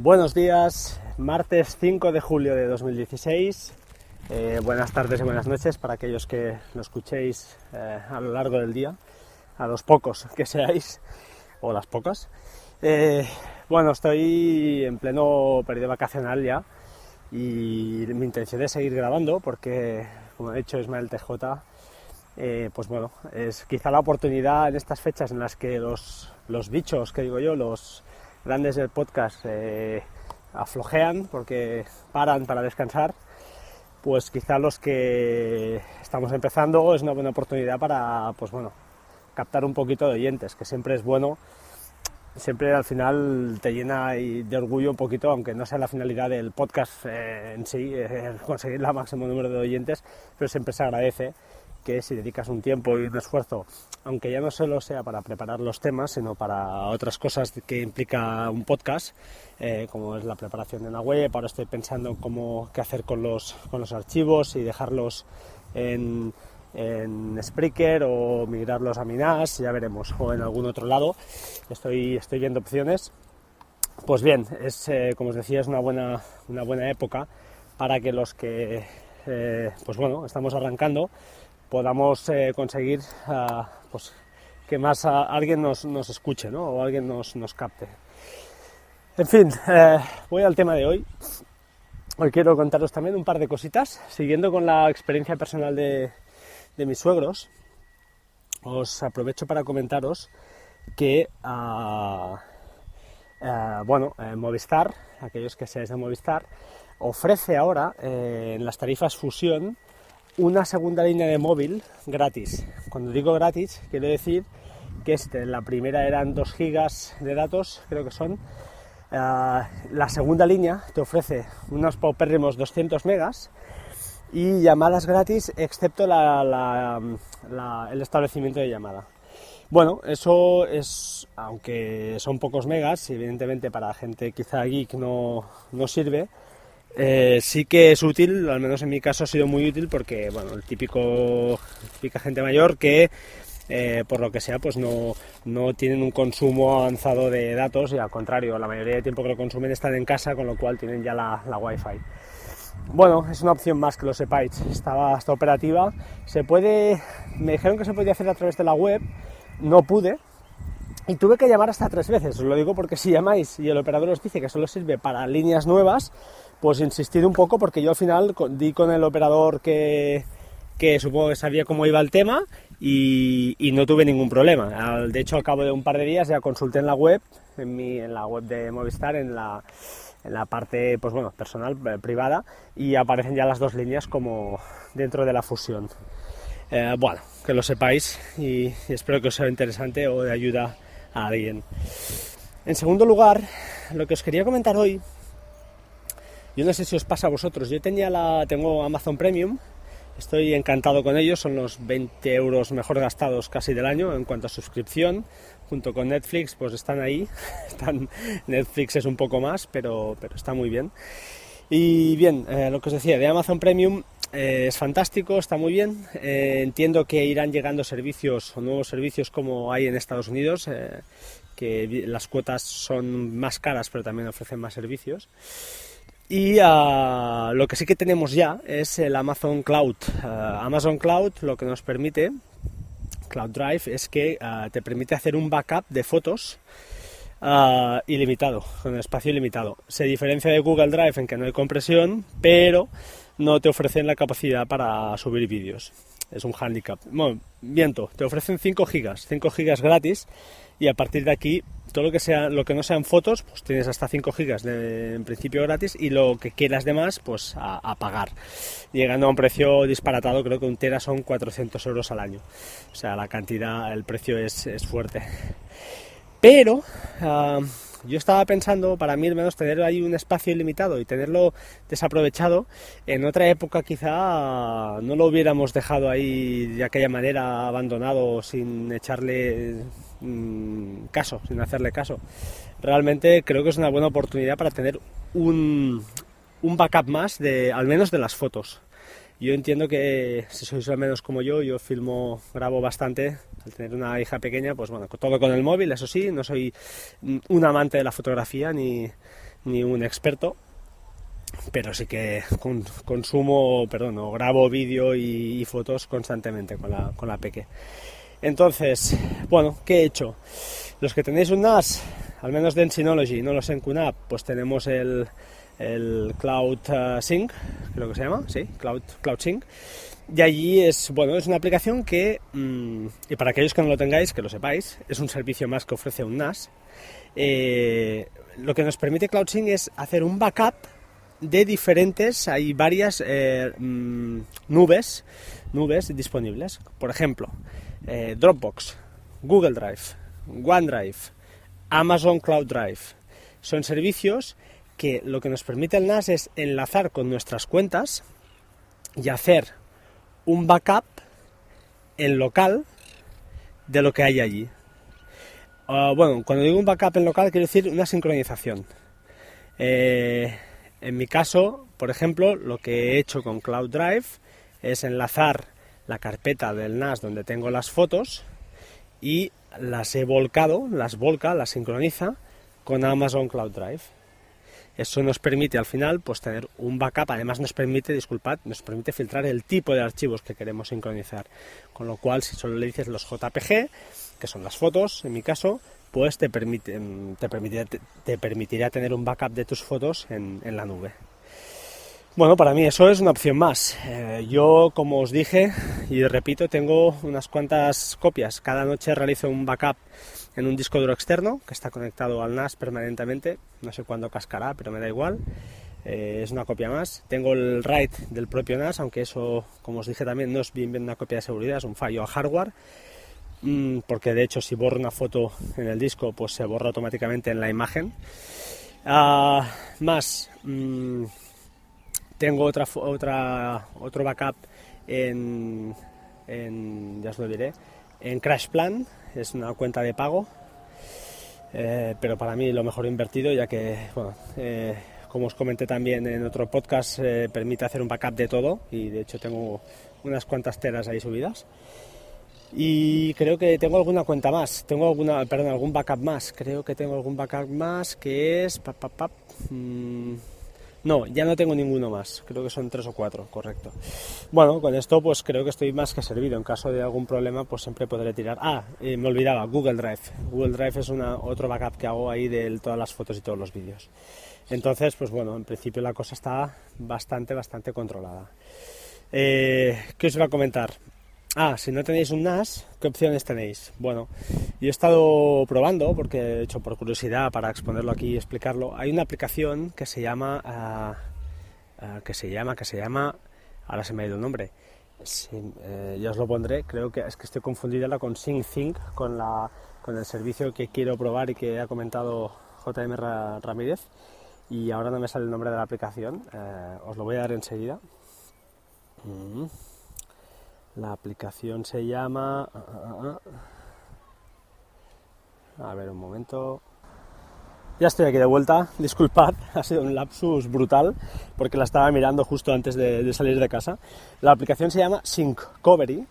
Buenos días, martes 5 de julio de 2016. Eh, buenas tardes y buenas noches para aquellos que lo escuchéis eh, a lo largo del día, a los pocos que seáis, o las pocas. Eh, bueno, estoy en pleno periodo vacacional ya y mi intención es seguir grabando porque, como ha dicho Ismael TJ, pues bueno, es quizá la oportunidad en estas fechas en las que los, los bichos, que digo yo, los grandes del podcast aflojean porque paran para descansar pues quizá los que estamos empezando es una buena oportunidad para, pues bueno, captar un poquito de oyentes, que siempre es bueno, siempre al final te llena de orgullo un poquito, aunque no sea la finalidad del podcast eh, en sí, eh, conseguir el máximo número de oyentes, pero siempre se agradece que si dedicas un tiempo y un esfuerzo, aunque ya no solo sea para preparar los temas, sino para otras cosas que implica un podcast, eh, como es la preparación de una web, ahora estoy pensando cómo qué hacer con los, con los archivos y dejarlos en, en Spreaker o migrarlos a Minas, ya veremos, o en algún otro lado, estoy, estoy viendo opciones. Pues bien, es, eh, como os decía, es una buena, una buena época para que los que eh, pues bueno, estamos arrancando, podamos eh, conseguir ah, pues, que más alguien nos, escuche o alguien nos, capte. En fin, eh, voy al tema de hoy. Hoy quiero contaros también un par de cositas, siguiendo con la experiencia personal de, mis suegros. Os aprovecho para comentaros que, ah, ah, bueno, eh, Movistar, aquellos que seáis de Movistar, ofrece ahora en las tarifas fusión una segunda línea de móvil gratis. Cuando digo gratis, quiero decir que este, la primera eran 2 gigas de datos, creo que son. Ah, la segunda línea te ofrece unos paupérrimos 200 megas y llamadas gratis, excepto el establecimiento de llamada. Bueno, eso es, aunque son pocos megas, evidentemente para gente quizá geek no, no sirve, eh, sí que es útil, al menos en mi caso ha sido muy útil porque, bueno, el típico, típica gente mayor que eh, por lo que sea, pues no, no, tienen un consumo avanzado de datos y al contrario, la mayoría de tiempo que lo consumen están en casa, con lo cual tienen ya la, la Wi-Fi. Bueno, es una opción más que lo sepáis, estaba, está operativa. Se puede, me dijeron que se podía hacer a través de la web, no pude, y tuve que llamar hasta tres veces, os lo digo porque si llamáis y el operador os dice que solo sirve para líneas nuevas, pues insistir un poco porque yo al final di con el operador que, supongo que sabía cómo iba el tema y, no tuve ningún problema. De hecho, al cabo de un par de días ya consulté en la web, en, mi, en la web de Movistar, en la, en la parte pues bueno, personal, eh, privada, y aparecen ya las dos líneas como dentro de la fusión. Eh, bueno, que lo sepáis y espero que os sea interesante o de ayuda a alguien. En segundo lugar, lo que os quería comentar hoy yo no sé si os pasa a vosotros, yo tenía la, tengo Amazon Premium, estoy encantado con ellos, son los 20 euros mejor gastados casi del año en cuanto a suscripción, junto con Netflix, pues están ahí, Netflix es un poco más, pero, pero está muy bien. Y bien, eh, lo que os decía, de Amazon Premium eh, es fantástico, está muy bien. Eh, entiendo que irán llegando servicios o nuevos servicios como hay en Estados Unidos, que las cuotas son más caras pero también ofrecen más servicios. Y ah, lo que sí que tenemos ya es el Amazon Cloud. Ah, Amazon Cloud lo que nos permite, Cloud Drive, es que ah, te permite hacer un backup de fotos ilimitado, con espacio ilimitado. Se diferencia de Google Drive en que no hay compresión, pero no te ofrecen la capacidad para subir vídeos. Es un handicap. Bueno, viento, te ofrecen 5 gigas, 5 gigas gratis y a partir de aquí todo lo que sea lo que no sean fotos pues tienes hasta 5 gigas en principio gratis y lo que quieras de más pues a, pagar. Llegando a un precio disparatado creo que un tera son 400 euros al año. O sea la cantidad el precio es, es fuerte. Pero ah, yo estaba pensando, para mí al menos, tener ahí un espacio ilimitado y tenerlo desaprovechado, en otra época quizá no lo hubiéramos dejado ahí de aquella manera abandonado sin echarle mm, caso, sin hacerle caso. Realmente creo que es una buena oportunidad para tener un, un backup más de al menos de las fotos. Yo entiendo que si sois al menos como yo, yo filmo, grabo bastante. Al tener una hija pequeña, pues bueno, todo con el móvil, eso sí, no soy un amante de la fotografía ni, ni un experto, pero sí que consumo, perdón, grabo vídeo y, fotos constantemente con la, con la Peque. Entonces, bueno, ¿qué he hecho? Los que tenéis un NAS, al menos de Ensynology, no los en QNAP, pues tenemos el, el Cloud uh, Sync, creo que se llama, sí, Cloud, Cloud Sync. Y allí es, bueno, es una aplicación que, mm, y para aquellos que no lo tengáis, que lo sepáis, es un servicio más que ofrece un NAS. Eh, lo que nos permite Cloud Sync es hacer un backup de diferentes, hay varias eh, mm, nubes, nubes disponibles. Por ejemplo, eh, Dropbox, Google Drive, OneDrive, Amazon Cloud Drive. Son servicios que lo que nos permite el NAS es enlazar con nuestras cuentas y hacer un backup en local de lo que hay allí. Ah, bueno, cuando digo un backup en local quiero decir una sincronización. Eh, en mi caso, por ejemplo, lo que he hecho con Cloud Drive es enlazar la carpeta del NAS donde tengo las fotos y las he volcado, las volca, las sincroniza con Amazon Cloud Drive. Eso nos permite al final pues tener un backup, además nos permite, disculpad, nos permite filtrar el tipo de archivos que queremos sincronizar. Con lo cual, si solo le dices los JPG, que son las fotos, en mi caso, pues te, permite, te, permitirá, te, permitirá tener un backup de tus fotos en, la nube. Bueno, para mí eso es una opción más. Eh, yo, como os dije y repito, tengo unas cuantas copias. Cada noche realizo un backup en un disco duro externo que está conectado al NAS permanentemente. No sé cuándo cascará, pero me da igual. Eh, es una copia más. Tengo el RAID del propio NAS, aunque eso, como os dije también, no es bien, una copia de seguridad, es un fallo a hardware. Mm, porque de hecho si borro una foto en el disco pues se borra automáticamente en la imagen ah, más mm, tengo otra otra otro backup en, ya os lo diré en Crash Plan es una cuenta de pago eh, pero para mí lo mejor invertido ya que eh, como os comenté también en otro podcast eh, permite hacer un backup de todo y de hecho tengo unas cuantas teras ahí subidas. Y creo que tengo alguna cuenta más, tengo alguna, perdón, algún backup más, creo que tengo algún backup más que es... Mm, no, ya no tengo ninguno más, creo que son tres o cuatro, correcto. Bueno, con esto pues creo que estoy más que servido, en caso de algún problema pues siempre podré tirar. Ah, eh, me olvidaba, Google Drive. Google Drive es una, otro backup que hago ahí de todas las fotos y todos los vídeos. Entonces, pues bueno, en principio la cosa está bastante, bastante controlada. Eh, ¿Qué os voy a comentar? Ah, si no tenéis un NAS, ¿qué opciones tenéis? Bueno, yo he estado probando, porque he hecho por curiosidad para exponerlo aquí y explicarlo. Hay una aplicación que se llama, ah, que se llama, que se llama, ahora se me ha ido el nombre. Eh, ya os lo pondré. Creo que es que estoy confundida con SyncThink, con la, con el servicio que quiero probar y que ha comentado JM Ramírez. Y ahora no me sale el nombre de la aplicación. Eh, os lo voy a dar enseguida. Mm. La aplicación se llama... Ah, ah, ah, a ver, un momento. Ya estoy aquí de vuelta, disculpad, ha sido un lapsus brutal porque la estaba mirando justo antes de, salir de casa. La aplicación se llama Synccovery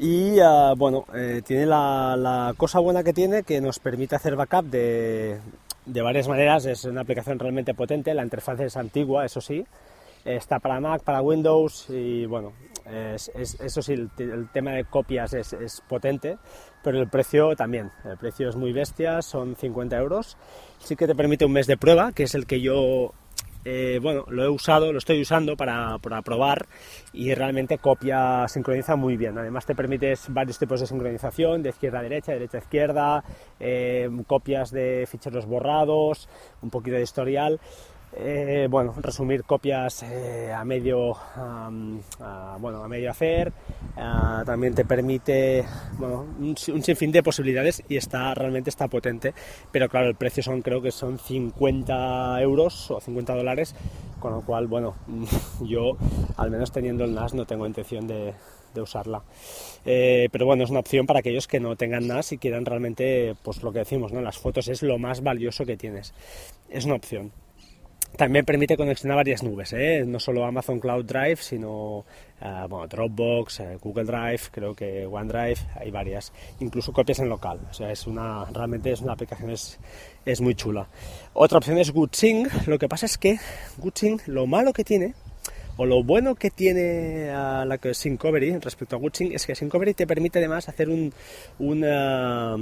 y bueno, eh, tiene la, cosa buena que tiene que nos permite hacer backup de, de varias maneras. Es una aplicación realmente potente, la interfaz es antigua, eso sí, está para Mac, para Windows y bueno, eso sí, el, tema de copias es, potente, pero el precio también. El precio es muy bestia, son 50 euros. Sí que te permite un mes de prueba, que es el que yo, eh, bueno, lo he usado, lo estoy usando para, probar y realmente copia, sincroniza muy bien. Además te permites varios tipos de sincronización, de izquierda a derecha, derecha a izquierda, eh, copias de ficheros borrados, un poquito de historial. Eh, bueno, resumir copias eh, a medio bueno, a medio hacer. También te permite un, sinfín de posibilidades y está realmente está potente. Pero claro el precio son creo que son 50 euros o 50 dólares con lo cual bueno yo al menos teniendo el NAS no tengo intención de, usarla. Eh, pero bueno es una opción para aquellos que no tengan NAS y quieran realmente pues lo que decimos no las fotos es lo más valioso que tienes. Es una opción También permite conexión a varias nubes, ¿eh? no solo Amazon Cloud Drive, sino uh, bueno, Dropbox, uh, Google Drive, creo que OneDrive, hay varias, incluso copias en local. O sea, es una, realmente es una aplicación es, es muy chula. Otra opción es GoodSync. Lo que pasa es que GoodSync, lo malo que tiene, o lo bueno que tiene uh, la Syncovery respecto a GoodSync, es que Syncovery te permite además hacer un, una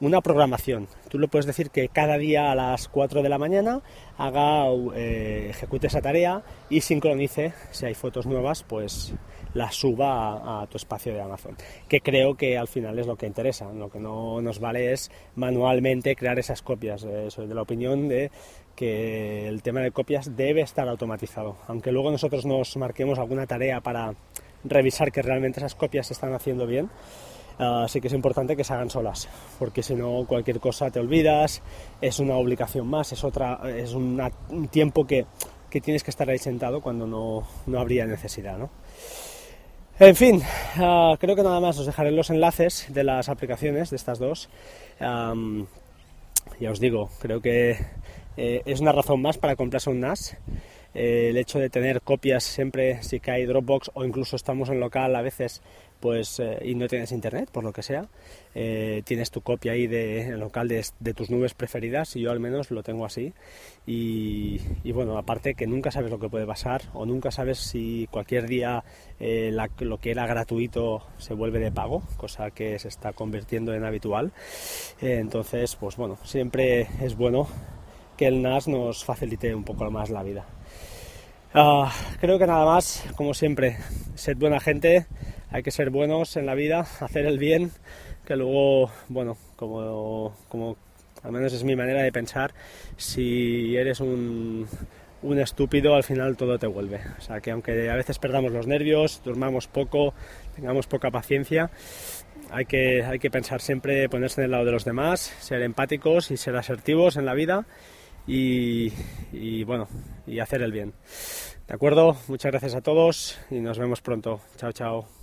una programación. Tú le puedes decir que cada día a las 4 de la mañana haga, eh, ejecute esa tarea y sincronice, si hay fotos nuevas, pues las suba a, tu espacio de Amazon. Que creo que al final es lo que interesa. Lo que no nos vale es manualmente crear esas copias. Eh, soy de la opinión de que el tema de copias debe estar automatizado. Aunque luego nosotros nos marquemos alguna tarea para revisar que realmente esas copias se están haciendo bien Así que es importante que se hagan solas, porque si no cualquier cosa te olvidas, es una obligación más, es, otra, es un tiempo que, que, tienes que estar ahí sentado cuando no, no habría necesidad. ¿no? En fin, uh, creo que nada más os dejaré los enlaces de las aplicaciones de estas dos. Ya os digo, creo que eh, es una razón más para comprarse un NAS. Eh, el hecho de tener copias siempre, si cae Dropbox o incluso estamos en local a veces pues eh, y no tienes internet, por lo que sea, eh, tienes tu copia ahí de, local de, tus nubes preferidas y yo al menos lo tengo así. Y, bueno, aparte que nunca sabes lo que puede pasar o nunca sabes si cualquier día lo que era gratuito se vuelve de pago, cosa que se está convirtiendo en habitual. entonces, pues bueno, siempre es bueno que el NAS nos facilite un poco más la vida. Ah, creo que nada más, como siempre, sed buena gente, hay que ser buenos en la vida, hacer el bien, que luego, bueno, como, como al menos es mi manera de pensar, si eres un, un estúpido, al final todo te vuelve. O sea, que aunque a veces perdamos los nervios, durmamos poco, tengamos poca paciencia, hay que, hay que pensar siempre, ponerse en el lado de los demás, ser empáticos y ser asertivos en la vida y, y bueno, y hacer el bien. ¿De acuerdo? Muchas gracias a todos y nos vemos pronto. Chao, chao.